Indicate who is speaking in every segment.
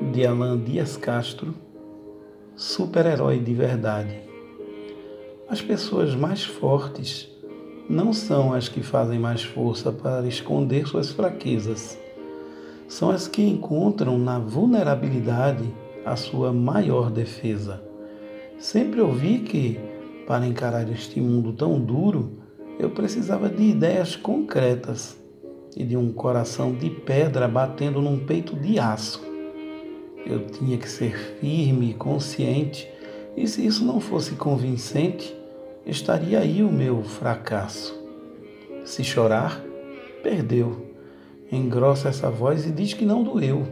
Speaker 1: de Alan Dias Castro, super-herói de verdade. As pessoas mais fortes não são as que fazem mais força para esconder suas fraquezas, são as que encontram na vulnerabilidade a sua maior defesa. Sempre ouvi que, para encarar este mundo tão duro, eu precisava de ideias concretas e de um coração de pedra batendo num peito de aço. Eu tinha que ser firme consciente, e se isso não fosse convincente, estaria aí o meu fracasso. Se chorar, perdeu. Engrossa essa voz e diz que não doeu.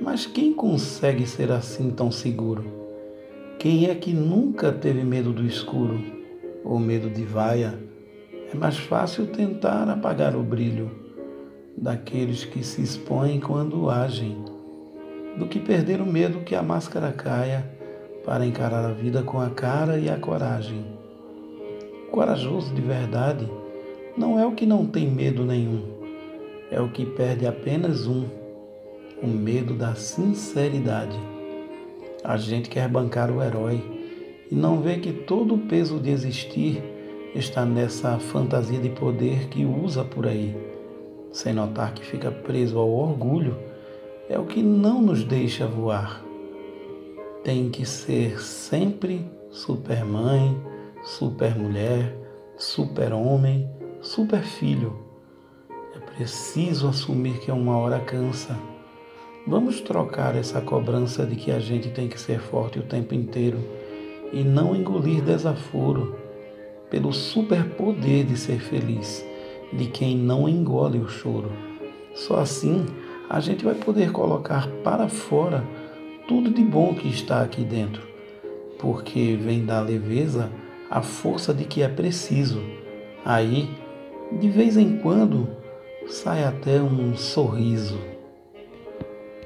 Speaker 1: Mas quem consegue ser assim tão seguro? Quem é que nunca teve medo do escuro ou medo de vaia? É mais fácil tentar apagar o brilho daqueles que se expõem quando agem, do que perder o medo que a máscara caia para encarar a vida com a cara e a coragem. Corajoso de verdade não é o que não tem medo nenhum, é o que perde apenas um, o medo da sinceridade. A gente quer bancar o herói e não vê que todo o peso de existir está nessa fantasia de poder que usa por aí, sem notar que fica preso ao orgulho, é o que não nos deixa voar. Tem que ser sempre supermãe, supermulher, super-homem, super-filho. É preciso assumir que uma hora cansa. Vamos trocar essa cobrança de que a gente tem que ser forte o tempo inteiro e não engolir desaforo pelo superpoder de ser feliz, de quem não engole o choro. Só assim a gente vai poder colocar para fora tudo de bom que está aqui dentro, porque vem da leveza a força de que é preciso. Aí, de vez em quando, sai até um sorriso.